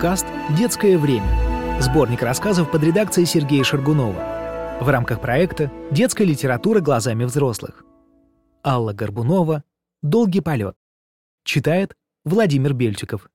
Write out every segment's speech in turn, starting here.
Подкаст «Детское время». Сборник рассказов под редакцией Сергея Шаргунова. В рамках проекта «Детская литература глазами взрослых». Алла Горбунова «Долгий полет». Читает Владимир Бельчиков.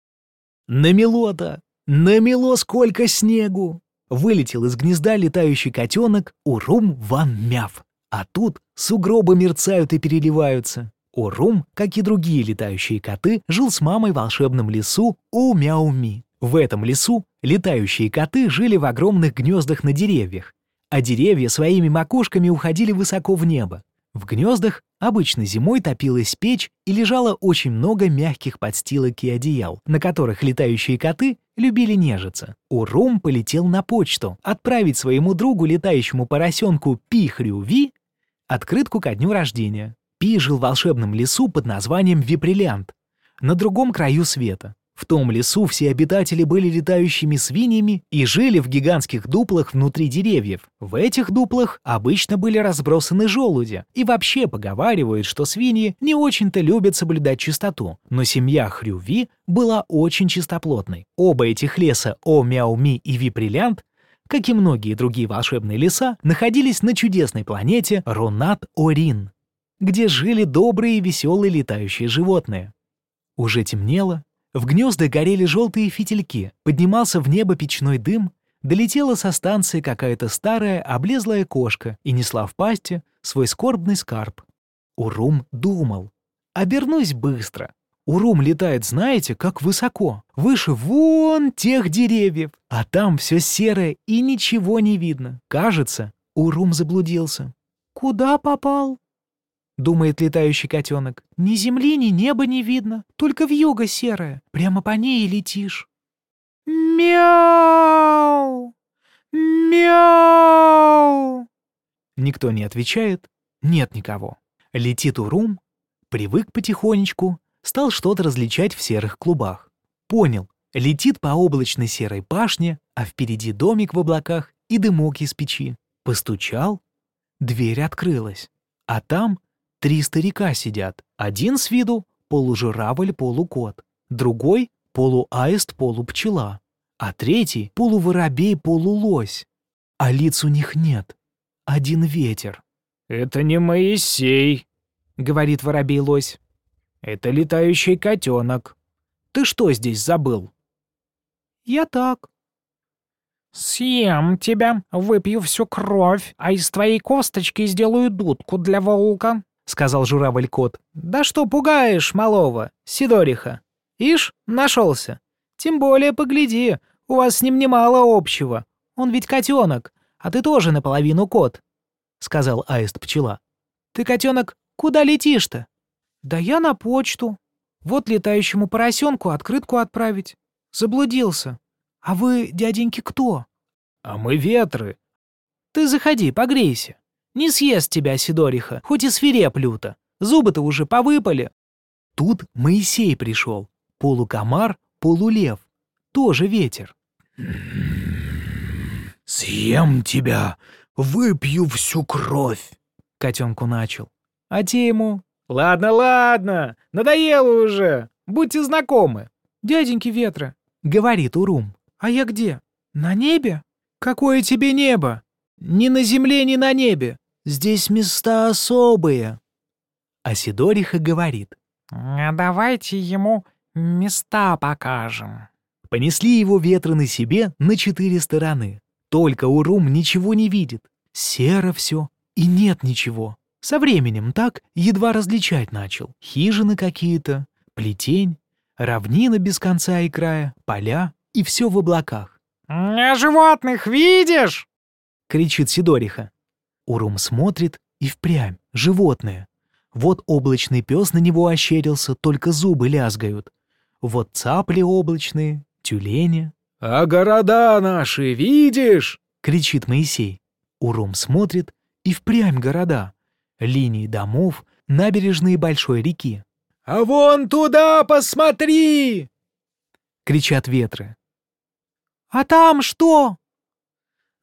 Намело-то! Намело сколько снегу! Вылетел из гнезда летающий котенок Урум Ван Мяв. А тут сугробы мерцают и переливаются. Урум, как и другие летающие коты, жил с мамой в волшебном лесу У-Мяу-Ми. В этом лесу летающие коты жили в огромных гнездах на деревьях, а деревья своими макушками уходили высоко в небо. В гнездах обычно зимой топилась печь и лежало очень много мягких подстилок и одеял, на которых летающие коты любили нежиться. Урум полетел на почту отправить своему другу летающему поросенку Пихрю-Ви открытку ко дню рождения. Пи жил в волшебном лесу под названием Виприлянт, на другом краю света. В том лесу все обитатели были летающими свиньями и жили в гигантских дуплах внутри деревьев. В этих дуплах обычно были разбросаны желуди, и вообще поговаривают, что свиньи не очень-то любят соблюдать чистоту. Но семья Хрюви была очень чистоплотной. Оба этих леса О Мяуми и Виприлянт как и многие другие волшебные леса, находились на чудесной планете Ронат-Орин, где жили добрые и веселые летающие животные. Уже темнело, в гнезда горели желтые фитильки, поднимался в небо печной дым, долетела со станции какая-то старая облезлая кошка и несла в пасти свой скорбный скарб. Урум думал. «Обернусь быстро. Урум летает, знаете, как высоко. Выше вон тех деревьев. А там все серое и ничего не видно. Кажется, Урум заблудился. Куда попал? Думает летающий котенок. Ни земли, ни неба не видно. Только вьюга серая. Прямо по ней и летишь. Мяу! Мяу! Никто не отвечает. Нет никого. Летит Урум, привык потихонечку, стал что-то различать в серых клубах. Понял, летит по облачной серой пашне, а впереди домик в облаках и дымок из печи. Постучал, дверь открылась, а там три старика сидят. Один с виду полужуравль-полукот, другой — полуаист-полупчела, а третий — полуворобей-полулось. А лиц у них нет, один ветер. «Это не Моисей», — говорит воробей-лось. Это летающий котенок. Ты что здесь забыл? Я так. Съем тебя, выпью всю кровь, а из твоей косточки сделаю дудку для волка, сказал журавль-кот. Да что пугаешь малого, Сидориха? Ишь, нашелся. Тем более погляди, у вас с ним немало общего. Он ведь котенок, а ты тоже наполовину кот, сказал аист-пчела. Ты, котенок, куда летишь-то? «Да я на почту. Вот летающему поросенку открытку отправить. Заблудился. А вы, дяденьки, кто?» «А мы ветры». «Ты заходи, погрейся. Не съест тебя, Сидориха, хоть и свиреп люто. Зубы-то уже повыпали». Тут Моисей пришел. Полукомар, полулев. Тоже ветер. «Съем тебя, выпью всю кровь», — котенку начал. А те ему «Ладно, ладно, надоело уже, будьте знакомы». «Дяденьки Ветра», — говорит Урум. «А я где? На небе?» «Какое тебе небо? Ни на земле, ни на небе. Здесь места особые». А Сидориха говорит. «А давайте ему места покажем». Понесли его ветры на себе на четыре стороны. Только Урум ничего не видит. Серо все, и нет ничего. Со временем так едва различать начал. Хижины какие-то, плетень, равнина без конца и края, поля и все в облаках. «А животных видишь?» — кричит Сидориха. Урум смотрит и впрямь, животное. Вот облачный пес на него ощерился, только зубы лязгают. Вот цапли облачные, тюлени. «А города наши видишь?» — кричит Моисей. Урум смотрит и впрямь города линии домов, набережные большой реки. «А вон туда посмотри!» — кричат ветры. «А там что?»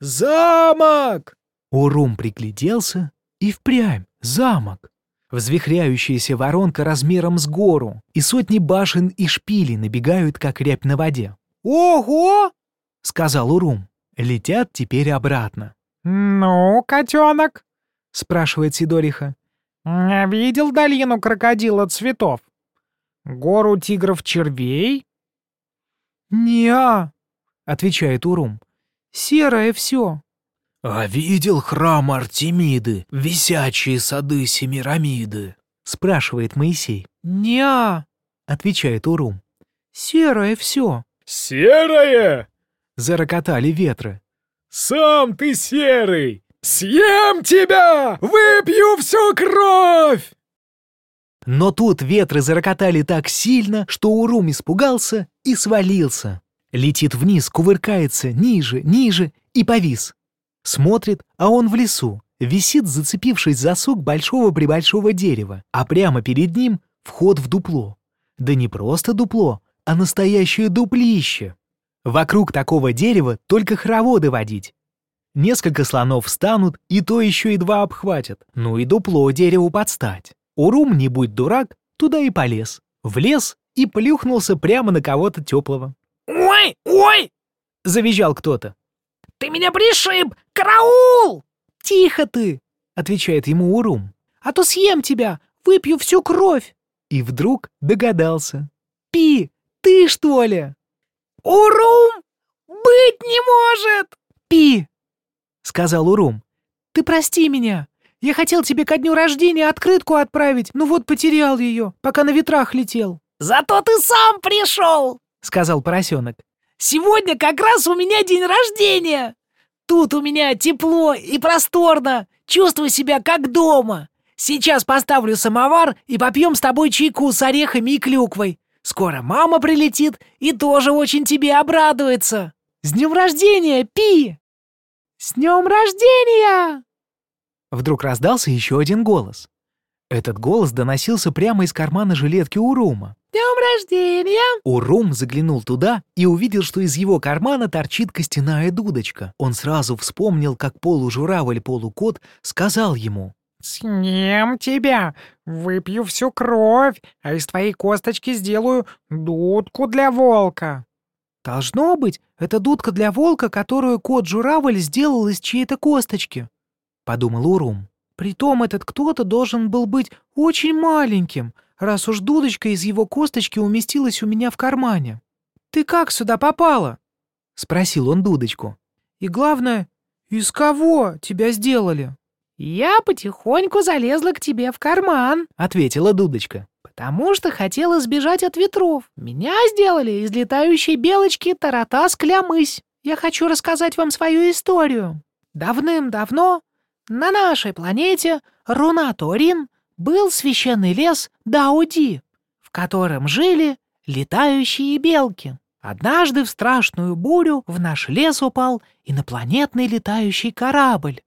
«Замок!» Урум пригляделся и впрямь замок. Взвихряющаяся воронка размером с гору, и сотни башен и шпилей набегают, как рябь на воде. «Ого!» — сказал Урум. Летят теперь обратно. «Ну, котенок?» — спрашивает Сидориха. «Видел долину крокодила цветов? Гору тигров-червей?» «Не-а», отвечает Урум. «Серое все». «А видел храм Артемиды, висячие сады Семирамиды?» — спрашивает Моисей. «Не-а», отвечает Урум. «Серое все». «Серое?» — зарокотали ветры. «Сам ты серый! Съем тебя! Выпью всю кровь!» Но тут ветры зарокотали так сильно, что Урум испугался и свалился. Летит вниз, кувыркается, ниже, ниже и повис. Смотрит, а он в лесу, висит, зацепившись за сук большого-пребольшого дерева, а прямо перед ним вход в дупло. Да не просто дупло, а настоящее дуплище. Вокруг такого дерева только хороводы водить. Несколько слонов встанут, и то еще и два обхватят. Ну и дупло дереву подстать. Урум, не будь дурак, туда и полез. Влез и плюхнулся прямо на кого-то теплого. «Ой, ой!» — завизжал кто-то. «Ты меня пришиб! Караул!» «Тихо ты!» — отвечает ему Урум. «А то съем тебя! Выпью всю кровь!» И вдруг догадался. «Пи, ты что ли?» «Урум! Быть не может!» «Пи!» — сказал Урум. «Ты прости меня. Я хотел тебе ко дню рождения открытку отправить, но вот потерял ее, пока на ветрах летел». «Зато ты сам пришел!» — сказал поросенок. «Сегодня как раз у меня день рождения! Тут у меня тепло и просторно, чувствую себя как дома. Сейчас поставлю самовар и попьем с тобой чайку с орехами и клюквой. Скоро мама прилетит и тоже очень тебе обрадуется. С днем рождения, Пи!» «С днем рождения!» Вдруг раздался еще один голос. Этот голос доносился прямо из кармана жилетки Урума. «Днем рождения!» Урум заглянул туда и увидел, что из его кармана торчит костяная дудочка. Он сразу вспомнил, как полужуравль-полукот сказал ему. «Съем тебя, выпью всю кровь, а из твоей косточки сделаю дудку для волка». «Должно быть, это дудка для волка, которую кот-журавль сделал из чьей-то косточки», — подумал Урум. «Притом этот кто-то должен был быть очень маленьким, раз уж дудочка из его косточки уместилась у меня в кармане. Ты как сюда попала?» — спросил он дудочку. «И главное, из кого тебя сделали?» «Я потихоньку залезла к тебе в карман», — ответила дудочка потому что хотела сбежать от ветров. Меня сделали из летающей белочки Таратас Клямысь. Я хочу рассказать вам свою историю. Давным-давно на нашей планете Рунаторин был священный лес Дауди, в котором жили летающие белки. Однажды в страшную бурю в наш лес упал инопланетный летающий корабль,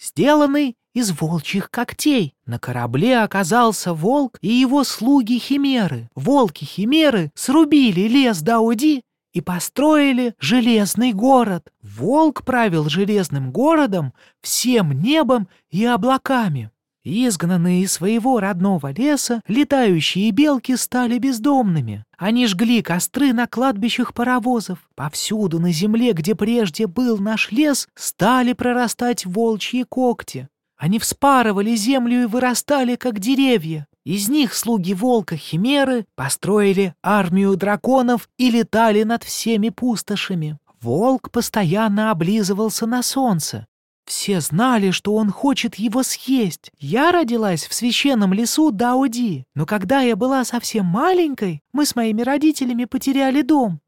сделанный из волчьих когтей. На корабле оказался волк и его слуги-химеры. Волки-химеры срубили лес Дауди и построили железный город. Волк правил железным городом, всем небом и облаками. Изгнанные из своего родного леса, летающие белки стали бездомными. Они жгли костры на кладбищах паровозов. Повсюду на земле, где прежде был наш лес, стали прорастать волчьи когти. Они вспарывали землю и вырастали, как деревья. Из них слуги волка-химеры построили армию драконов и летали над всеми пустошами. Волк постоянно облизывался на солнце. Все знали, что он хочет его съесть. Я родилась в священном лесу Дауди, но когда я была совсем маленькой, мы с моими родителями потеряли дом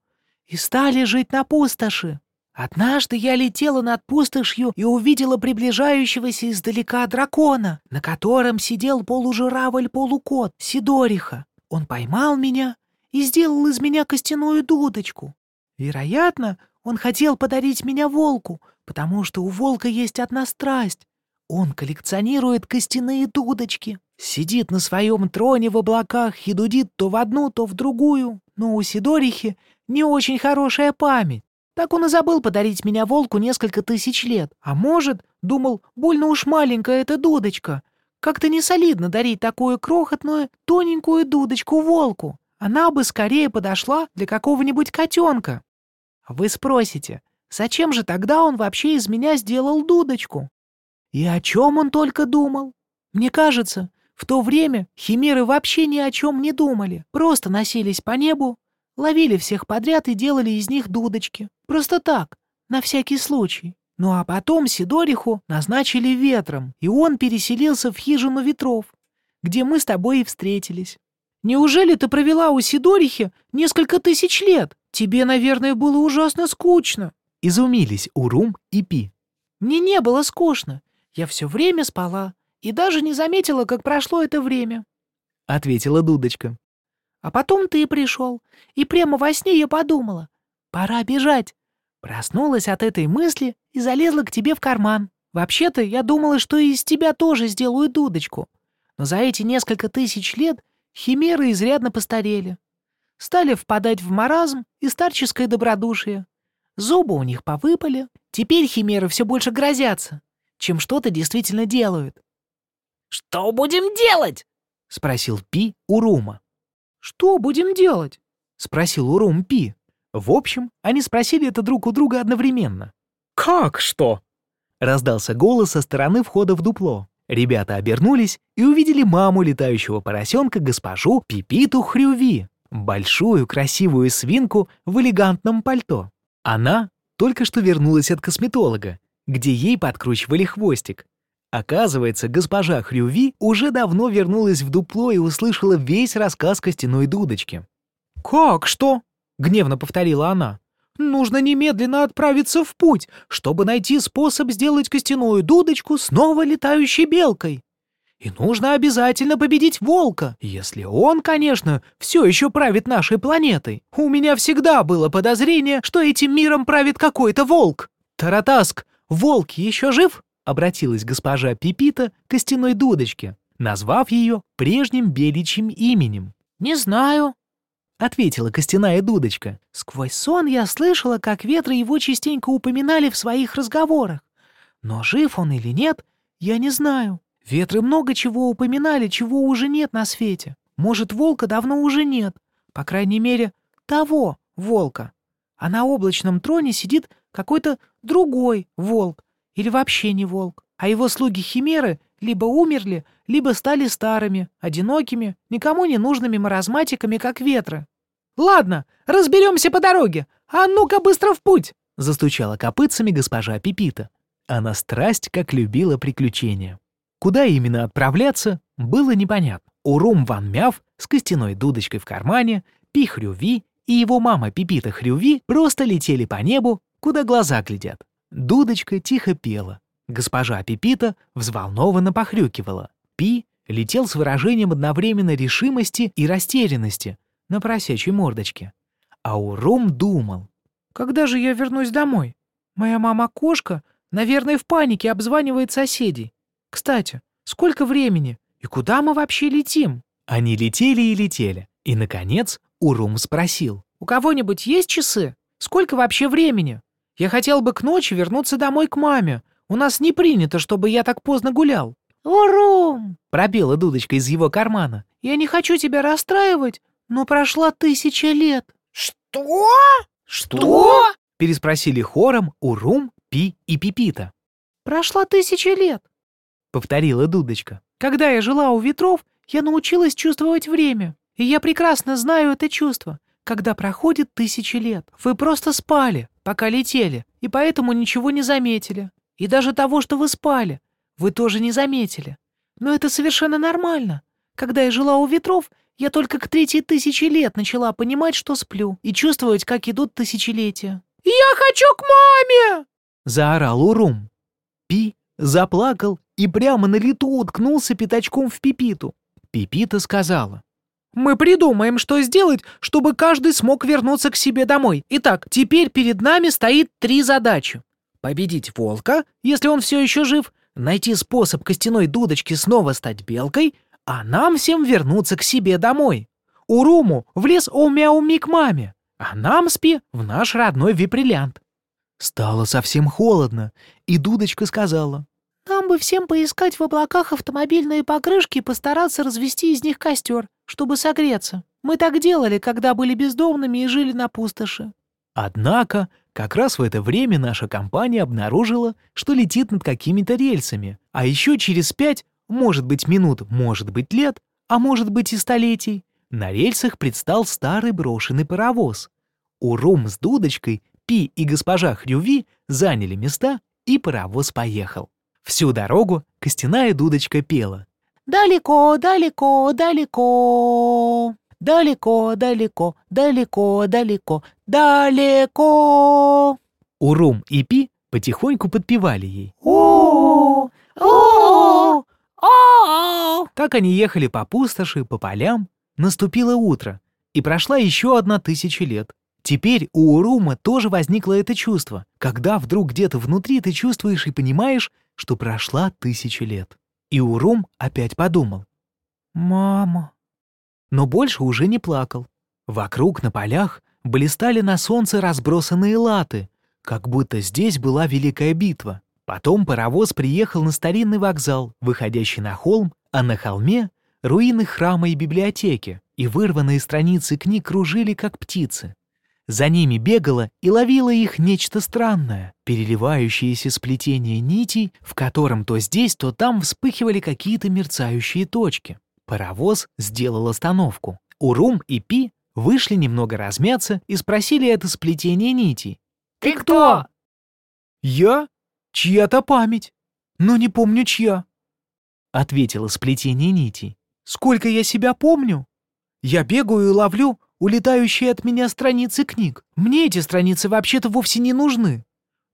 и стали жить на пустоши. Однажды я летела над пустошью и увидела приближающегося издалека дракона, на котором сидел полужуравль-полукот Сидориха. Он поймал меня и сделал из меня костяную дудочку. Вероятно, он хотел подарить меня волку, потому что у волка есть одна страсть. Он коллекционирует костяные дудочки, сидит на своем троне в облаках и дудит то в одну, то в другую. Но у Сидорихи не очень хорошая память. Так он и забыл подарить меня волку несколько тысяч лет. А может, думал, больно уж маленькая эта дудочка. Как-то не солидно дарить такую крохотную, тоненькую дудочку волку. Она бы скорее подошла для какого-нибудь котенка. Вы спросите, зачем же тогда он вообще из меня сделал дудочку? И о чем он только думал? Мне кажется, в то время химеры вообще ни о чем не думали, просто носились по небу, ловили всех подряд и делали из них дудочки. Просто так, на всякий случай. Ну а потом Сидориху назначили ветром, и он переселился в хижину ветров, где мы с тобой и встретились. Неужели ты провела у Сидорихи несколько тысяч лет? Тебе, наверное, было ужасно скучно. Изумились Урум и Пи. Мне не было скучно. Я все время спала и даже не заметила, как прошло это время. Ответила Дудочка. А потом ты пришел, и прямо во сне я подумала, пора бежать. Проснулась от этой мысли и залезла к тебе в карман. Вообще-то я думала, что из тебя тоже сделаю дудочку. Но за эти несколько тысяч лет химеры изрядно постарели. Стали впадать в маразм и старческое добродушие. Зубы у них повыпали. Теперь химеры все больше грозятся, чем что-то действительно делают. «Что будем делать?» — спросил Пи у Рума. «Что будем делать?» — спросил Урум Пи. В общем, они спросили это друг у друга одновременно. «Как что?» — раздался голос со стороны входа в дупло. Ребята обернулись и увидели маму летающего поросенка госпожу Пипиту Хрюви, большую красивую свинку в элегантном пальто. Она только что вернулась от косметолога, где ей подкручивали хвостик. Оказывается, госпожа Хрюви уже давно вернулась в дупло и услышала весь рассказ костяной дудочки. «Как что?» — гневно повторила она. «Нужно немедленно отправиться в путь, чтобы найти способ сделать костяную дудочку снова летающей белкой. И нужно обязательно победить волка, если он, конечно, все еще правит нашей планетой. У меня всегда было подозрение, что этим миром правит какой-то волк. Таратаск, волк еще жив?» — обратилась госпожа Пипита к костяной дудочке, назвав ее прежним беличьим именем. «Не знаю», — ответила костяная дудочка. «Сквозь сон я слышала, как ветры его частенько упоминали в своих разговорах. Но жив он или нет, я не знаю. Ветры много чего упоминали, чего уже нет на свете. Может, волка давно уже нет. По крайней мере, того волка. А на облачном троне сидит какой-то другой волк. Или вообще не волк. А его слуги-химеры либо умерли, либо стали старыми, одинокими, никому не нужными маразматиками, как ветры. «Ладно, разберемся по дороге. А ну-ка быстро в путь!» — застучала копытцами госпожа Пипита. Она страсть как любила приключения. Куда именно отправляться, было непонятно. Урум Ван Мяв с костяной дудочкой в кармане, Пи Хрюви и его мама Пипита Хрюви просто летели по небу, куда глаза глядят. Дудочка тихо пела. Госпожа Пипита взволнованно похрюкивала. Пи летел с выражением одновременно решимости и растерянности на просячей мордочке. А Урум думал. «Когда же я вернусь домой? Моя мама-кошка, наверное, в панике обзванивает соседей. Кстати, сколько времени? И куда мы вообще летим?» Они летели и летели. И, наконец, Урум спросил. «У кого-нибудь есть часы? Сколько вообще времени? Я хотел бы к ночи вернуться домой к маме. У нас не принято, чтобы я так поздно гулял». «Урум!» — пропела дудочка из его кармана. «Я не хочу тебя расстраивать, но прошла тысяча лет». «Что? Что?» — переспросили хором Урум, Пи и Пипита. «Прошла тысяча лет», — повторила дудочка. «Когда я жила у ветров, я научилась чувствовать время, и я прекрасно знаю это чувство, когда проходит тысячи лет. Вы просто спали, пока летели, и поэтому ничего не заметили. И даже того, что вы спали, вы тоже не заметили. Но это совершенно нормально. Когда я жила у ветров, я только к третьей тысячи лет начала понимать, что сплю, и чувствовать, как идут тысячелетия. «Я хочу к маме!» — заорал Урум. Пи заплакал и прямо на лету уткнулся пятачком в Пипиту. Пипита сказала. «Мы придумаем, что сделать, чтобы каждый смог вернуться к себе домой. Итак, теперь перед нами стоит три задачи. Победить волка, если он все еще жив, найти способ костяной дудочки снова стать белкой, а нам всем вернуться к себе домой. Уруму в лес Омяуми к маме, а нам спи в наш родной виприлянт. Стало совсем холодно, и дудочка сказала. «Нам бы всем поискать в облаках автомобильные покрышки и постараться развести из них костер, чтобы согреться. Мы так делали, когда были бездомными и жили на пустоши». Однако, как раз в это время наша компания обнаружила, что летит над какими-то рельсами, а еще через пять, может быть минут, может быть лет, а может быть и столетий, на рельсах предстал старый брошенный паровоз. Урум с дудочкой, Пи и госпожа Хрюви заняли места, и паровоз поехал. Всю дорогу костяная дудочка пела. «Далеко, далеко, далеко, далеко, далеко, далеко, далеко, далеко». Урум и Пи потихоньку подпевали ей. О, о, о. Так они ехали по пустоши, по полям. Наступило утро, и прошла еще одна тысяча лет. Теперь у Урума тоже возникло это чувство, когда вдруг где-то внутри ты чувствуешь и понимаешь, что прошла тысяча лет. И Урум опять подумал. «Мама». Но больше уже не плакал. Вокруг на полях блистали на солнце разбросанные латы, как будто здесь была великая битва. Потом паровоз приехал на старинный вокзал, выходящий на холм, а на холме — руины храма и библиотеки, и вырванные страницы книг кружили, как птицы. За ними бегало и ловило их нечто странное, переливающееся сплетение нитей, в котором то здесь, то там вспыхивали какие-то мерцающие точки. Паровоз сделал остановку. Урум и Пи вышли немного размяться и спросили это сплетение нитей. Ты кто? Я? Чья-то память. Но не помню чья. Ответило сплетение нитей. Сколько я себя помню? Я бегаю и ловлю улетающие от меня страницы книг. Мне эти страницы вообще-то вовсе не нужны.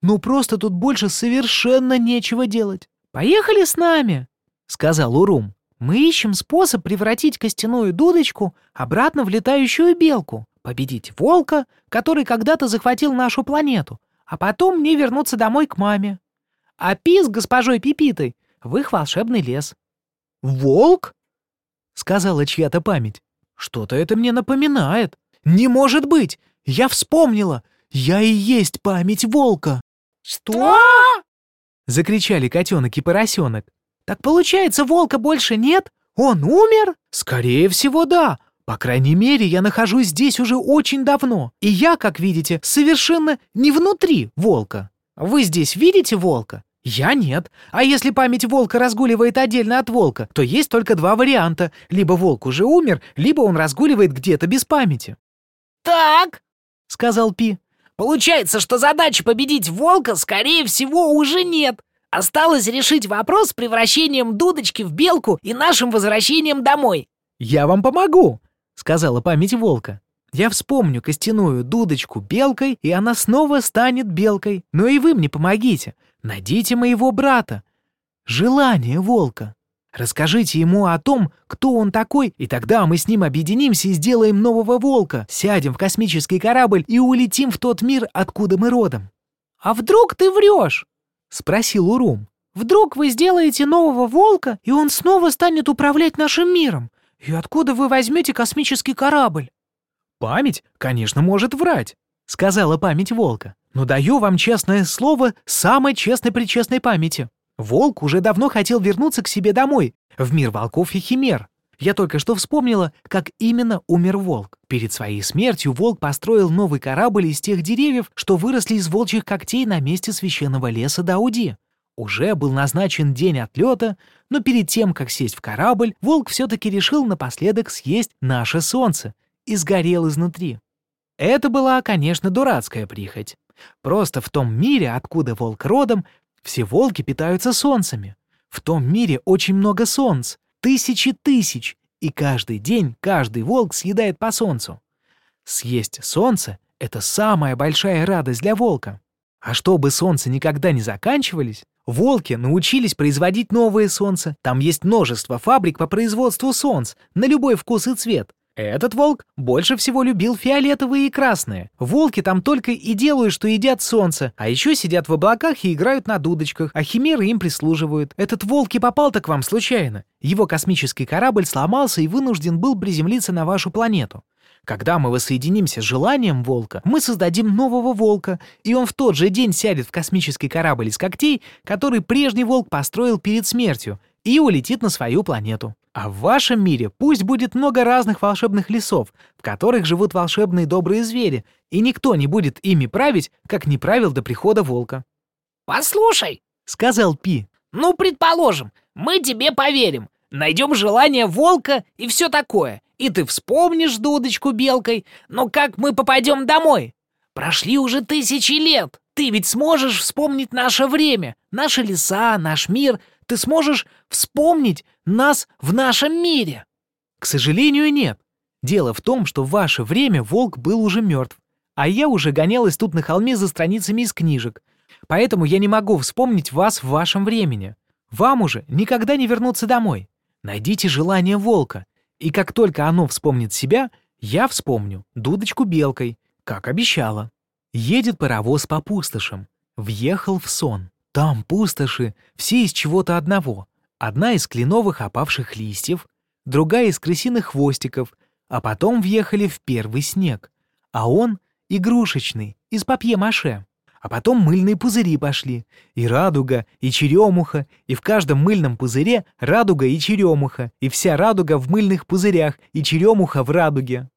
Ну просто тут больше совершенно нечего делать. Поехали с нами, сказал Урум. Мы ищем способ превратить костяную дудочку обратно в летающую белку, победить волка, который когда-то захватил нашу планету, а потом мне вернуться домой к маме. А Пи с госпожой Пипитой в их волшебный лес. «Волк?» — сказала чья-то память. Что-то это мне напоминает. Не может быть! Я вспомнила! Я и есть память волка!» «Что?» — закричали котенок и поросенок. «Так получается, волка больше нет? Он умер?» «Скорее всего, да. По крайней мере, я нахожусь здесь уже очень давно. И я, как видите, совершенно не внутри волка. Вы здесь видите волка? Я нет. А если память волка разгуливает отдельно от волка, то есть только два варианта. Либо волк уже умер, либо он разгуливает где-то без памяти. «Так», — сказал Пи. «Получается, что задачи победить волка, скорее всего, уже нет. Осталось решить вопрос с превращением дудочки в белку и нашим возвращением домой». «Я вам помогу», — сказала память волка. «Я вспомню костяную дудочку белкой, и она снова станет белкой. Но и вы мне помогите. Найдите моего брата. Желание волка. Расскажите ему о том, кто он такой, и тогда мы с ним объединимся и сделаем нового волка, сядем в космический корабль и улетим в тот мир, откуда мы родом». «А вдруг ты врешь?» — спросил Урум. «Вдруг вы сделаете нового волка, и он снова станет управлять нашим миром? И откуда вы возьмете космический корабль?» «Память, конечно, может врать», — сказала память волка. «Но даю вам честное слово самой честной-причестной памяти. Волк уже давно хотел вернуться к себе домой, в мир волков и химер. Я только что вспомнила, как именно умер волк. Перед своей смертью волк построил новый корабль из тех деревьев, что выросли из волчьих когтей на месте священного леса Дауди. Уже был назначен день отлета, но перед тем, как сесть в корабль, волк все-таки решил напоследок съесть наше солнце и сгорел изнутри. Это была, конечно, дурацкая прихоть. Просто в том мире, откуда волк родом, все волки питаются солнцами. В том мире очень много солнц, тысячи тысяч, и каждый день каждый волк съедает по солнцу. Съесть солнце — это самая большая радость для волка. А чтобы солнце никогда не заканчивались, волки научились производить новое солнце. Там есть множество фабрик по производству солнц на любой вкус и цвет. Этот волк больше всего любил фиолетовые и красные. Волки там только и делают, что едят солнце, а еще сидят в облаках и играют на дудочках, а химеры им прислуживают. Этот волк и попал-то к вам случайно. Его космический корабль сломался и вынужден был приземлиться на вашу планету. Когда мы воссоединимся с желанием волка, мы создадим нового волка, и он в тот же день сядет в космический корабль из когтей, который прежний волк построил перед смертью, и улетит на свою планету. А в вашем мире пусть будет много разных волшебных лесов, в которых живут волшебные добрые звери, и никто не будет ими править, как не правил до прихода волка. «Послушай», — сказал Пи. «ну, предположим, мы тебе поверим, найдем желание волка и все такое, и ты вспомнишь дудочку белкой, но как мы попадем домой? Прошли уже тысячи лет, ты ведь сможешь вспомнить наше время, наши леса, наш мир, ты сможешь вспомнить нас в нашем мире?» «К сожалению, нет. Дело в том, что в ваше время волк был уже мертв, а я уже гонялась тут на холме за страницами из книжек, поэтому я не могу вспомнить вас в вашем времени. Вам уже никогда не вернуться домой. Найдите желание волка, и как только оно вспомнит себя, я вспомню дудочку белкой, как обещала. Едет паровоз по пустошам. Въехал в сон. Там пустоши, все из чего-то одного. Одна из кленовых опавших листьев, другая из крысиных хвостиков, а потом въехали в первый снег. А он игрушечный, из папье-маше. А потом мыльные пузыри пошли. И радуга, и черемуха, и в каждом мыльном пузыре радуга и черемуха, и вся радуга в мыльных пузырях, и черемуха в радуге.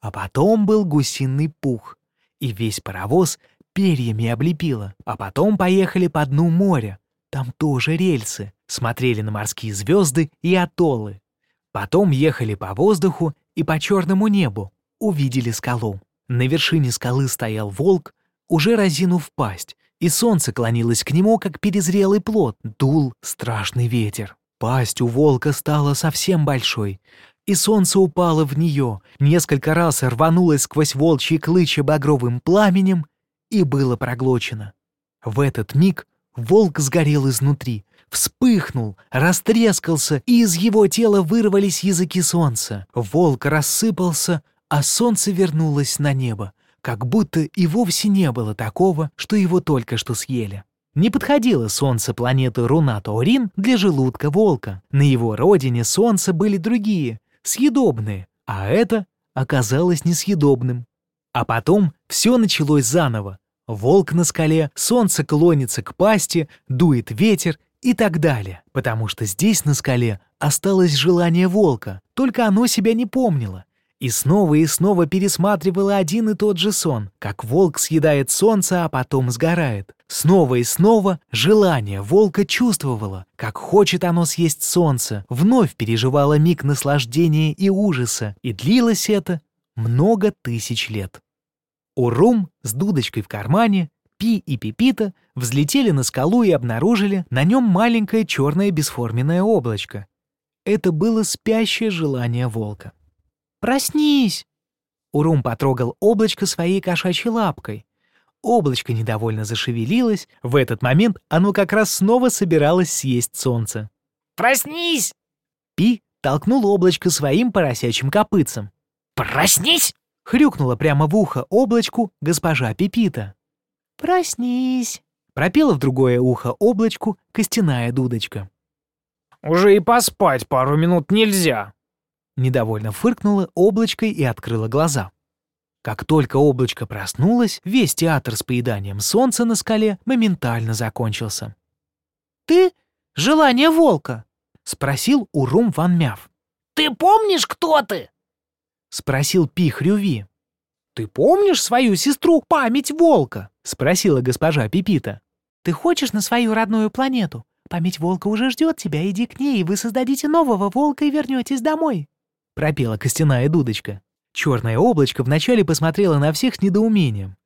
А потом был гусиный пух, и весь паровоз перьями облепило. А потом поехали по дну моря. Там тоже рельсы. Смотрели на морские звезды и атоллы. Потом ехали по воздуху и по черному небу. Увидели скалу. На вершине скалы стоял волк, уже разинув пасть, и солнце клонилось к нему, как перезрелый плод, дул страшный ветер. Пасть у волка стала совсем большой, и солнце упало в нее, несколько раз рванулось сквозь волчьи клычи багровым пламенем и было проглочено. В этот миг волк сгорел изнутри, вспыхнул, растрескался, и из его тела вырвались языки солнца. Волк рассыпался, а солнце вернулось на небо, как будто и вовсе не было такого, что его только что съели. Не подходило солнце планеты Руна-Таурин для желудка волка. На его родине солнца были другие, съедобные, а это оказалось несъедобным. А потом все началось заново. Волк на скале, солнце клонится к пасти, дует ветер и так далее, потому что здесь на скале осталось желание волка, только оно себя не помнило, и снова и снова пересматривала один и тот же сон, как волк съедает солнце, а потом сгорает. Снова и снова желание волка чувствовало, как хочет оно съесть солнце, вновь переживало миг наслаждения и ужаса, и длилось это много тысяч лет. Урум с дудочкой в кармане, Пи и Пипита взлетели на скалу и обнаружили на нем маленькое черное бесформенное облачко. Это было спящее желание волка. «Проснись!» Урум потрогал облачко своей кошачьей лапкой. Облачко недовольно зашевелилось. В этот момент оно как раз снова собиралось съесть солнце. «Проснись!» Пи толкнул облачко своим поросячьим копытцем. «Проснись!» — хрюкнула прямо в ухо облачку госпожа Пипита. «Проснись!» — пропела в другое ухо облачку костяная дудочка. «Уже и поспать пару минут нельзя!» Недовольно фыркнула облачкой и открыла глаза. Как только облачко проснулось, весь театр с поеданием солнца на скале моментально закончился. «Ты — желание волка?» — спросил Урум Ван Мяв. «Ты помнишь, кто ты?» — спросил Пих Рюви. «Ты помнишь свою сестру память волка?» — спросила госпожа Пипита. «Ты хочешь на свою родную планету? Память волка уже ждет тебя, иди к ней, и вы создадите нового волка и вернетесь домой». — пропела костяная дудочка. Черное облачко вначале посмотрело на всех с недоумением.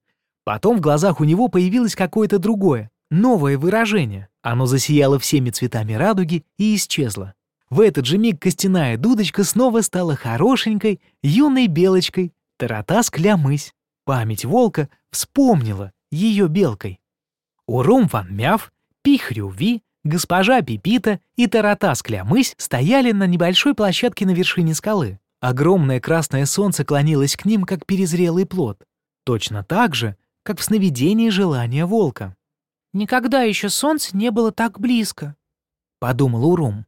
Потом в глазах у него появилось какое-то другое, новое выражение. Оно засияло всеми цветами радуги и исчезло. В этот же миг костяная дудочка снова стала хорошенькой, юной белочкой, таратас клямысь. Память волка вспомнила ее белкой. Урум ван мяв, пихрюви, Госпожа Пипита и Таратас Клямысь стояли на небольшой площадке на вершине скалы. Огромное красное солнце клонилось к ним, как перезрелый плод. Точно так же, как в сновидении желания волка. «Никогда еще солнце не было так близко», — подумал Урум.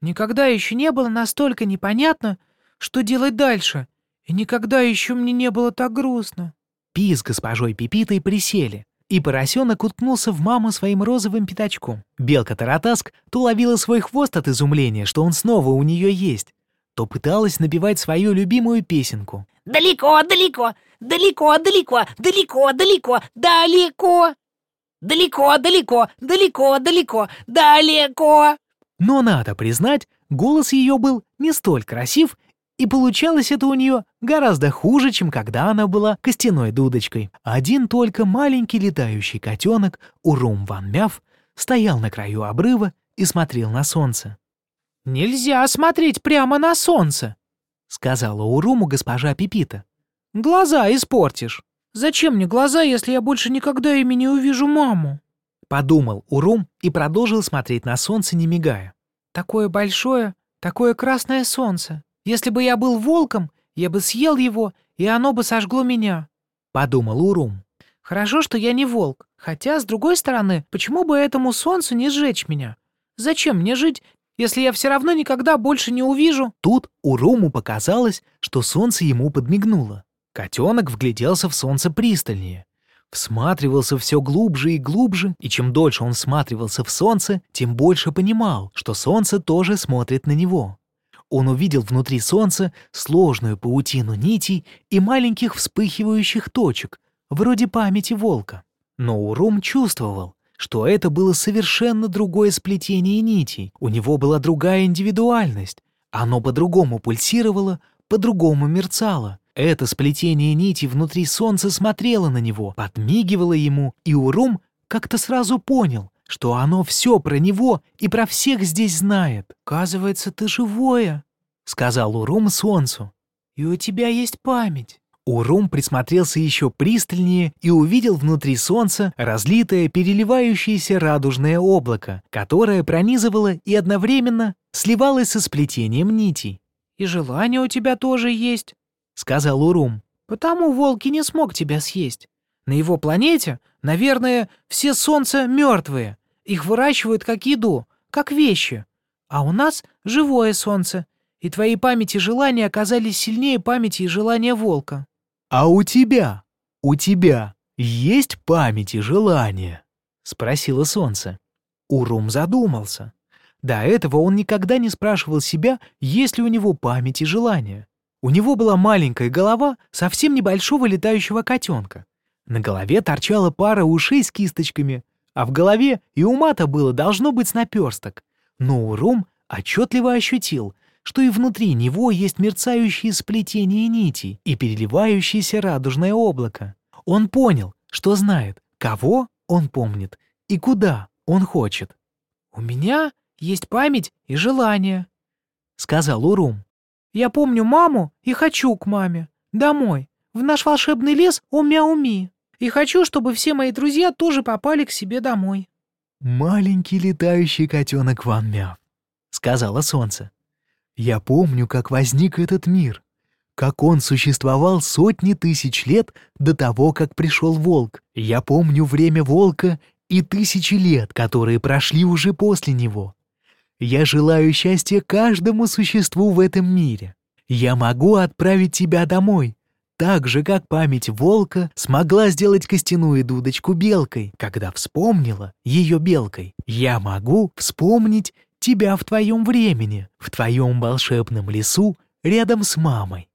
«Никогда еще не было настолько непонятно, что делать дальше, и никогда еще мне не было так грустно». Пи с госпожой Пипитой присели. И поросенок уткнулся в маму своим розовым пятачком. Белка Таратаск то ловила свой хвост от изумления, что он снова у нее есть, то пыталась напевать свою любимую песенку. Далеко, далеко, далеко, далеко, далеко, далеко, далеко. Далеко, далеко, далеко, далеко, далеко. Но надо признать, голос ее был не столь красив, и получалось это у нее гораздо хуже, чем когда она была костяной дудочкой. Один только маленький летающий котенок Урум Ван Мяв стоял на краю обрыва и смотрел на солнце. «Нельзя смотреть прямо на солнце», — сказала Уруму госпожа Пипита. «Глаза испортишь». «Зачем мне глаза, если я больше никогда ими не увижу маму?» Подумал Урум и продолжил смотреть на солнце, не мигая. «Такое большое, такое красное солнце. Если бы я был волком, я бы съел его, и оно бы сожгло меня», — подумал Урум. «Хорошо, что я не волк. Хотя, с другой стороны, почему бы этому солнцу не сжечь меня? Зачем мне жить, если я все равно никогда больше не увижу?» Тут Уруму показалось, что солнце ему подмигнуло. Котенок вгляделся в солнце пристальнее. Всматривался все глубже и глубже, и чем дольше он всматривался в солнце, тем больше понимал, что солнце тоже смотрит на него. Он увидел внутри солнца сложную паутину нитей и маленьких вспыхивающих точек, вроде памяти волка. Но Урум чувствовал, что это было совершенно другое сплетение нитей, у него была другая индивидуальность, оно по-другому пульсировало, по-другому мерцало, это сплетение нити внутри солнца смотрело на него, подмигивало ему, и Урум как-то сразу понял, что оно все про него и про всех здесь знает. «Оказывается, ты живое», — сказал Урум солнцу. «И у тебя есть память». Урум присмотрелся еще пристальнее и увидел внутри солнца разлитое, переливающееся радужное облако, которое пронизывало и одновременно сливалось со сплетением нитей. «И желание у тебя тоже есть», сказал Урум. «Потому волки не смог тебя съесть. На его планете, наверное, все солнца мертвые. Их выращивают как еду, как вещи. А у нас живое солнце, и твои памяти и желания оказались сильнее памяти и желания волка». «А у тебя? У тебя есть память и желания?» — спросило солнце. Урум задумался. До этого он никогда не спрашивал себя, есть ли у него память и желания. У него была маленькая голова совсем небольшого летающего котенка. На голове торчала пара ушей с кисточками, а в голове и у мата было должно быть наперсток. Но Урум отчетливо ощутил, что и внутри него есть мерцающие сплетения нитей и переливающееся радужное облако. Он понял, что знает, кого он помнит и куда он хочет. «У меня есть память и желание», — сказал Урум. Я помню маму и хочу к маме. Домой. В наш волшебный лес О-Мяуми. И хочу, чтобы все мои друзья тоже попали к себе домой». «Маленький летающий котенок Ван Мяв», — сказала солнце. «Я помню, как возник этот мир, как он существовал сотни тысяч лет до того, как пришел волк. Я помню время волка и тысячи лет, которые прошли уже после него. Я желаю счастья каждому существу в этом мире. Я могу отправить тебя домой, так же, как память волка смогла сделать костяную дудочку белкой, когда вспомнила ее белкой. Я могу вспомнить тебя в твоем времени, в твоем волшебном лесу рядом с мамой.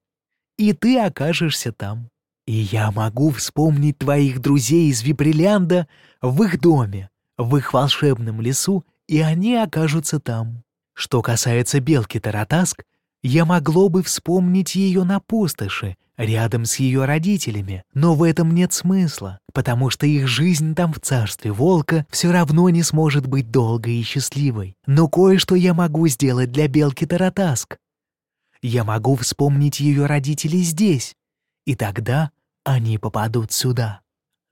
И ты окажешься там. И я могу вспомнить твоих друзей из Виприлянда в их доме, в их волшебном лесу и они окажутся там. Что касается белки Таратаск, я могло бы вспомнить ее на пустоши, рядом с ее родителями, но в этом нет смысла, потому что их жизнь там в царстве волка все равно не сможет быть долгой и счастливой. Но кое-что я могу сделать для белки Таратаск. Я могу вспомнить ее родителей здесь, и тогда они попадут сюда.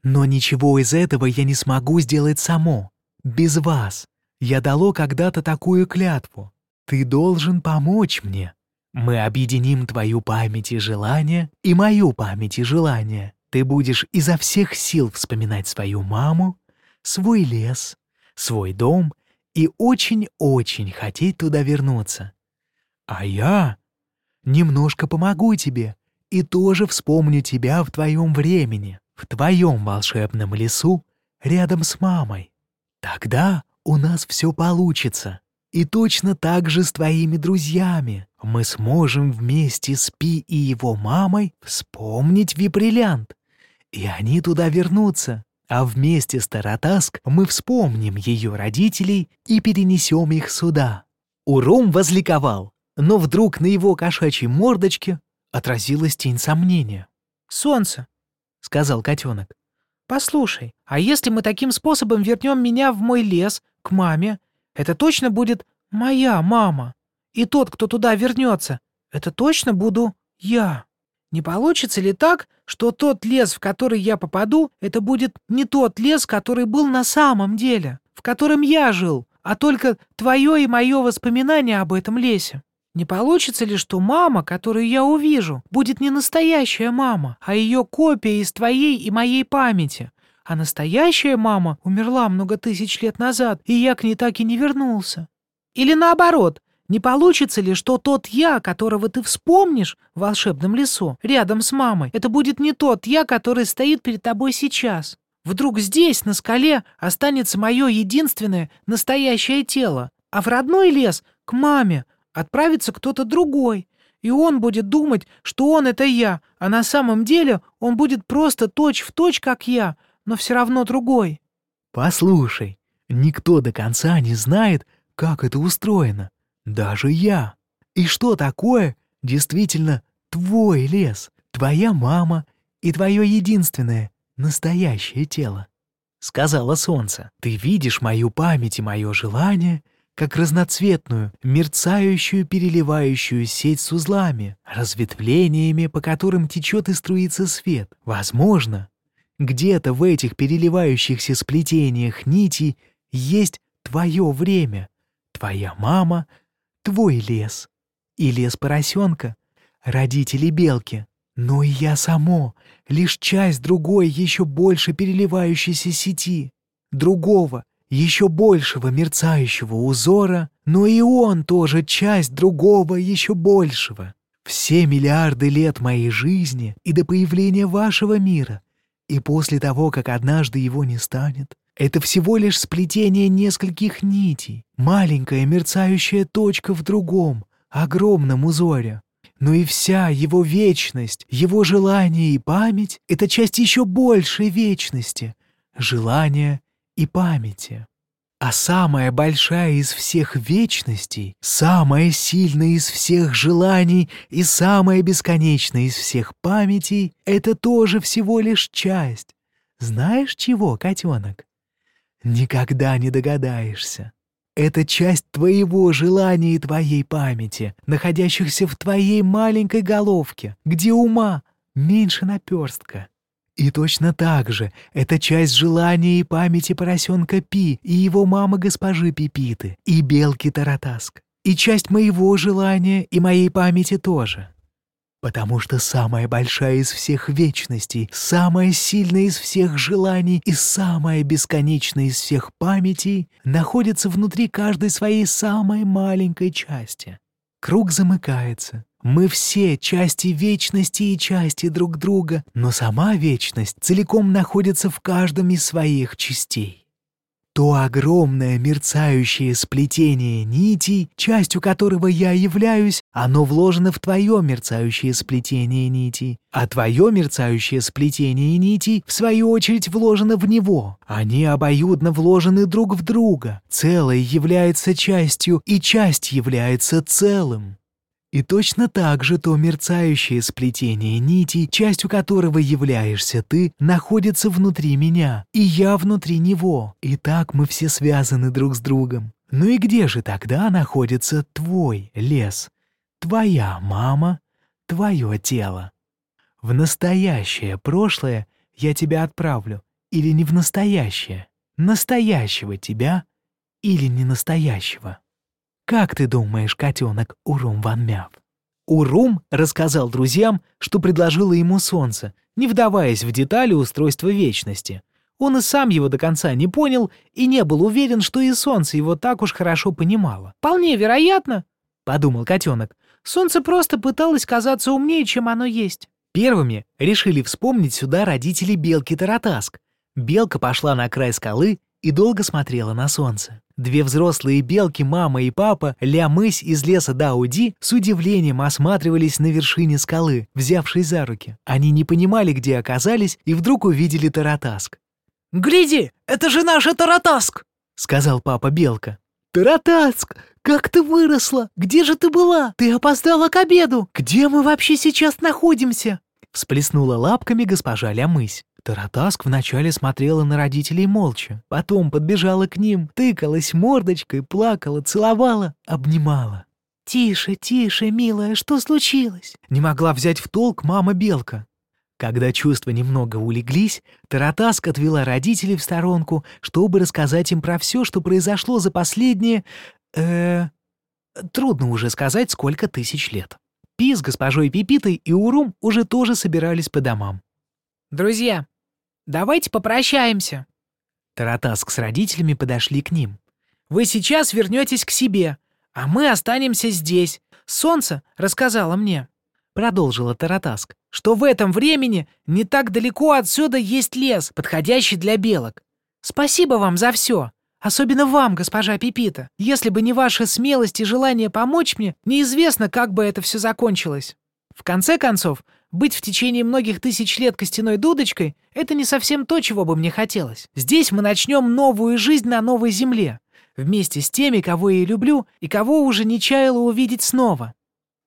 Но ничего из этого я не смогу сделать само, без вас. Я дало когда-то такую клятву. Ты должен помочь мне. Мы объединим твою память и желания и мою память и желания. Ты будешь изо всех сил вспоминать свою маму, свой лес, свой дом и очень-очень хотеть туда вернуться. А я немножко помогу тебе и тоже вспомню тебя в твоем времени, в твоем волшебном лесу рядом с мамой. Тогда у нас все получится. И точно так же с твоими друзьями мы сможем вместе с Пи и его мамой вспомнить Вибриллиант. И они туда вернутся. А вместе с Таратаск мы вспомним ее родителей и перенесем их сюда. Урум возликовал, но вдруг на его кошачьей мордочке отразилась тень сомнения. «Солнце», — сказал котенок, — «послушай, а если мы таким способом вернем меня в мой лес, к маме, это точно будет моя мама. И тот, кто туда вернется, это точно буду я. Не получится ли так, что тот лес, в который я попаду, это будет не тот лес, который был на самом деле, в котором я жил, а только твое и мое воспоминание об этом лесе? Не получится ли, что мама, которую я увижу, будет не настоящая мама, а ее копия из твоей и моей памяти, а настоящая мама умерла много тысяч лет назад, и я к ней так и не вернулся. Или наоборот, не получится ли, что тот я, которого ты вспомнишь в волшебном лесу, рядом с мамой, это будет не тот я, который стоит перед тобой сейчас? Вдруг здесь, на скале, останется мое единственное настоящее тело, а в родной лес, к маме, отправится кто-то другой, и он будет думать, что он — это я, а на самом деле он будет просто точь-в-точь, точь, как я, но все равно другой. Послушай, никто до конца не знает, как это устроено. Даже я. И что такое действительно твой лес, твоя мама и твое единственное настоящее тело? Сказала солнце. Ты видишь мою память и мое желание как разноцветную, мерцающую, переливающую сеть с узлами, разветвлениями, по которым течет и струится свет. Возможно, где-то в этих переливающихся сплетениях нитей есть твое время, твоя мама, твой лес и лес поросенка, родители белки. Но и я само, лишь часть другой еще больше переливающейся сети, другого, еще большего мерцающего узора, но и он тоже часть другого еще большего. Все миллиарды лет моей жизни и до появления вашего мира — и после того, как однажды его не станет, это всего лишь сплетение нескольких нитей, маленькая мерцающая точка в другом, огромном узоре. Но и вся его вечность, его желание и память — это часть еще большей вечности, желания и памяти. А самая большая из всех вечностей, самая сильная из всех желаний и самая бесконечная из всех памятей — это тоже всего лишь часть. Знаешь чего, котенок? Никогда не догадаешься. Это часть твоего желания и твоей памяти, находящихся в твоей маленькой головке, где ума меньше наперстка. И точно так же это часть желания и памяти поросенка Пи и его мамы госпожи Пипиты, и белки Таратаск, и часть моего желания и моей памяти тоже. Потому что самая большая из всех вечностей, самая сильная из всех желаний и самая бесконечная из всех памятей находится внутри каждой своей самой маленькой части. Круг замыкается, мы все части вечности и части друг друга, но сама вечность целиком находится в каждом из своих частей. То огромное мерцающее сплетение нитей, частью которого я являюсь, оно вложено в твое мерцающее сплетение нитей, а твое мерцающее сплетение нитей, в свою очередь, вложено в него. Они обоюдно вложены друг в друга. Целое является частью, и часть является целым. И точно так же то мерцающее сплетение нитей, частью которого являешься ты, находится внутри меня, и я внутри него. И так мы все связаны друг с другом. Ну и где же тогда находится твой лес? Твоя мама, твое тело. В настоящее прошлое я тебя отправлю, или не в настоящее? Настоящего тебя или не настоящего? Как ты думаешь, котенок Урум Ван Мяв? Урум рассказал друзьям, что предложило ему солнце, не вдаваясь в детали устройства вечности. Он и сам его до конца не понял и не был уверен, что и солнце его так уж хорошо понимало. «Вполне вероятно», — подумал котенок, «солнце просто пыталось казаться умнее, чем оно есть». Первыми решили вспомнить сюда родители белки Таратаск. Белка пошла на край скалы и долго смотрела на солнце. Две взрослые белки, мама и папа, Ля-Мысь из леса Дауди, с удивлением осматривались на вершине скалы, взявшись за руки. Они не понимали, где оказались, и вдруг увидели Таратаск. «Гляди, это же наша Таратаск!» — сказал папа Белка. «Таратаск, как ты выросла! Где же ты была? Ты опоздала к обеду! Где мы вообще сейчас находимся?» Всплеснула лапками госпожа Лямысь. Таратаск вначале смотрела на родителей молча, потом подбежала к ним, тыкалась мордочкой, плакала, целовала, обнимала. «Тише, тише, милая, что случилось?» Не могла взять в толк мама Белка. Когда чувства немного улеглись, Таратаск отвела родителей в сторонку, чтобы рассказать им про все, что произошло за последние... э Трудно уже сказать, сколько тысяч лет. Пи с госпожой Пипитой и Урум уже тоже собирались по домам. «Друзья, давайте попрощаемся». Таратаск с родителями подошли к ним. «Вы сейчас вернетесь к себе, а мы останемся здесь. Солнце рассказало мне». Продолжила Таратаск, что в этом времени не так далеко отсюда есть лес, подходящий для белок. Спасибо вам за все. Особенно вам, госпожа Пипита. Если бы не ваша смелость и желание помочь мне, неизвестно, как бы это все закончилось. В конце концов, быть в течение многих тысяч лет костяной дудочкой — это не совсем то, чего бы мне хотелось. Здесь мы начнем новую жизнь на новой земле, вместе с теми, кого я люблю и кого уже не чаяла увидеть снова.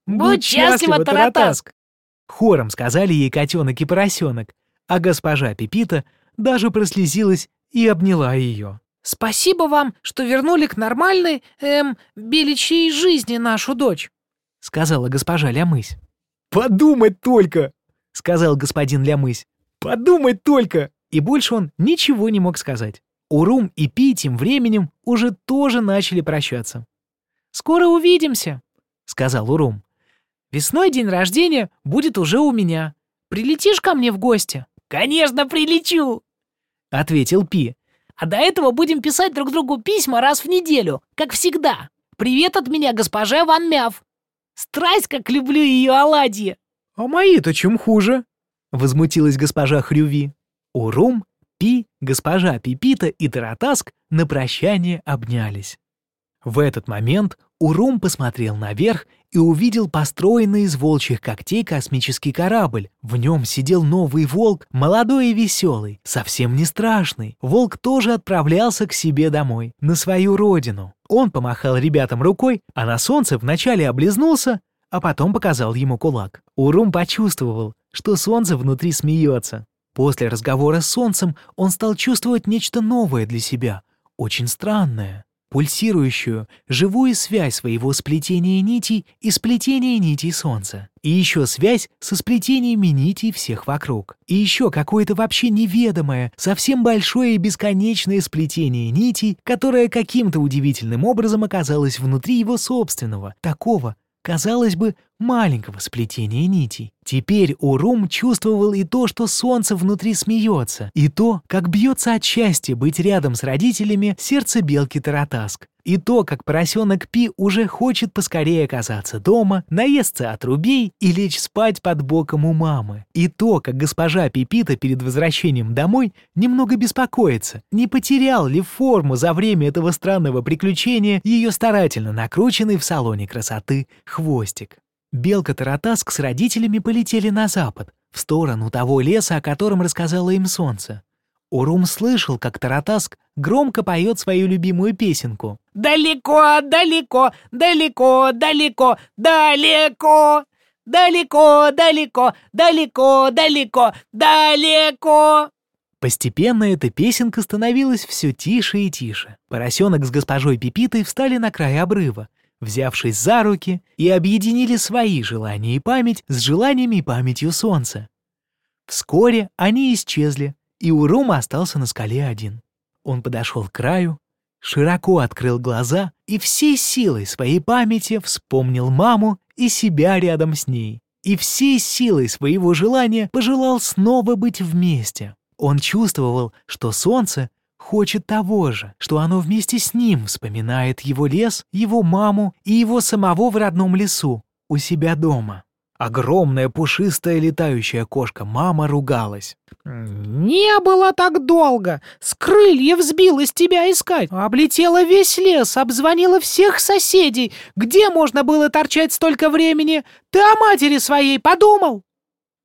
«Будь счастлива, Таратаск!» Хором сказали ей котенок и поросенок, а госпожа Пипита даже прослезилась и обняла ее. «Спасибо вам, что вернули к нормальной, эм, беличьей жизни нашу дочь», — сказала госпожа Лямысь. «Подумать только!» — сказал господин Лямысь. «Подумать только!» И больше он ничего не мог сказать. Урум и Пи тем временем уже тоже начали прощаться. «Скоро увидимся», — сказал Урум. «Весной день рождения будет уже у меня. Прилетишь ко мне в гости?» «Конечно, прилечу!» — ответил Пи. А до этого будем писать друг другу письма раз в неделю, как всегда. Привет от меня, госпожа Ван Мяв. Страсть, как люблю ее оладьи. А мои-то чем хуже? Возмутилась госпожа Хрюви. Урум, Пи, госпожа Пипита и Таратаск на прощание обнялись. В этот момент Урум посмотрел наверх и увидел построенный из волчьих когтей космический корабль. В нем сидел новый волк, молодой и веселый, совсем не страшный. Волк тоже отправлялся к себе домой, на свою родину. Он помахал ребятам рукой, а на солнце вначале облизнулся, а потом показал ему кулак. Урум почувствовал, что солнце внутри смеется. После разговора с солнцем он стал чувствовать нечто новое для себя, очень странное пульсирующую, живую связь своего сплетения нитей и сплетения нитей Солнца. И еще связь со сплетениями нитей всех вокруг. И еще какое-то вообще неведомое, совсем большое и бесконечное сплетение нитей, которое каким-то удивительным образом оказалось внутри его собственного, такого, казалось бы, маленького сплетения нитей. Теперь Урум чувствовал и то, что солнце внутри смеется, и то, как бьется от счастья быть рядом с родителями сердце белки Таратаск, и то, как поросенок Пи уже хочет поскорее оказаться дома, наесться от рубей и лечь спать под боком у мамы, и то, как госпожа Пипита перед возвращением домой немного беспокоится, не потерял ли форму за время этого странного приключения ее старательно накрученный в салоне красоты хвостик. Белка Таратаск с родителями полетели на запад, в сторону того леса, о котором рассказала им солнце. Урум слышал, как Таратаск громко поет свою любимую песенку. «Далеко, далеко, далеко, далеко, далеко, далеко, далеко, далеко, далеко, далеко». Постепенно эта песенка становилась все тише и тише. Поросенок с госпожой Пипитой встали на край обрыва, взявшись за руки и объединили свои желания и память с желаниями и памятью солнца. Вскоре они исчезли, и Урума остался на скале один. Он подошел к краю, широко открыл глаза и всей силой своей памяти вспомнил маму и себя рядом с ней. И всей силой своего желания пожелал снова быть вместе. Он чувствовал, что солнце хочет того же, что оно вместе с ним вспоминает его лес, его маму и его самого в родном лесу, у себя дома. Огромная пушистая летающая кошка мама ругалась. «Не было так долго! С крыльев сбилась тебя искать! Облетела весь лес, обзвонила всех соседей! Где можно было торчать столько времени? Ты о матери своей подумал?»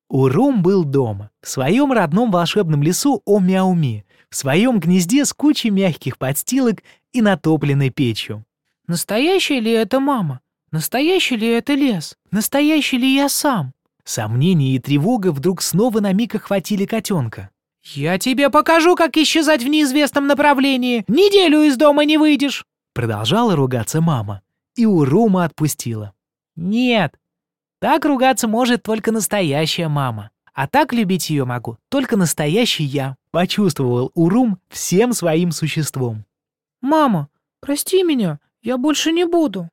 Урум был дома, в своем родном волшебном лесу О-Мяуми, в своем гнезде с кучей мягких подстилок и натопленной печью. «Настоящая ли это мама? Настоящий ли это лес? Настоящий ли я сам?» Сомнения и тревога вдруг снова на миг охватили котенка. «Я тебе покажу, как исчезать в неизвестном направлении! Неделю из дома не выйдешь!» Продолжала ругаться мама, и Урума отпустила. «Нет, так ругаться может только настоящая мама, а так любить ее могу только настоящий я», почувствовал Урум всем своим существом. «Мама, прости меня, я больше не буду»,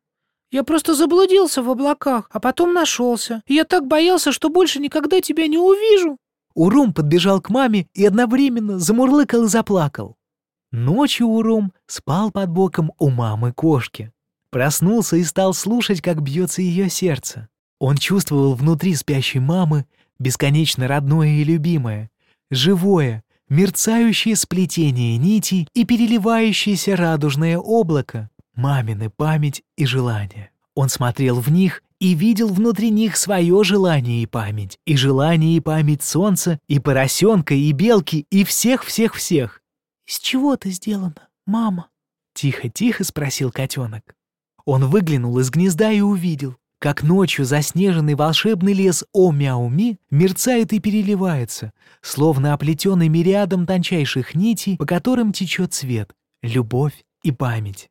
я просто заблудился в облаках, а потом нашелся. И я так боялся, что больше никогда тебя не увижу. Урум подбежал к маме и одновременно замурлыкал и заплакал. Ночью Урум спал под боком у мамы кошки. Проснулся и стал слушать, как бьется ее сердце. Он чувствовал внутри спящей мамы бесконечно родное и любимое, живое, мерцающее сплетение нитей и переливающееся радужное облако, мамины память и желания. Он смотрел в них и видел внутри них свое желание и память, и желание и память солнца, и поросенка, и белки, и всех-всех-всех. «Из чего это сделано, мама?» Тихо-тихо спросил котенок. Он выглянул из гнезда и увидел, как ночью заснеженный волшебный лес О-Мяуми мерцает и переливается, словно оплетенный мириадом тончайших нитей, по которым течет свет, любовь и память.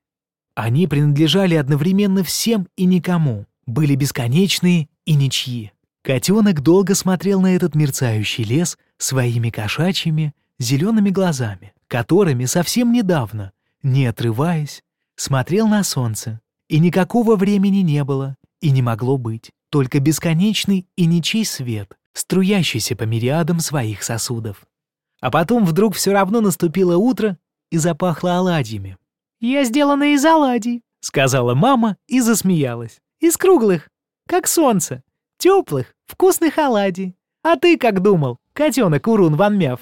Они принадлежали одновременно всем и никому, были бесконечные и ничьи. Котенок долго смотрел на этот мерцающий лес своими кошачьими, зелеными глазами, которыми совсем недавно, не отрываясь, смотрел на солнце. И никакого времени не было, и не могло быть, только бесконечный и ничей свет, струящийся по мириадам своих сосудов. А потом вдруг все равно наступило утро и запахло оладьями. «Я сделана из оладий», — сказала мама и засмеялась. «Из круглых, как солнце, теплых, вкусных оладий. А ты как думал, котенок Урун Ван Мяв?»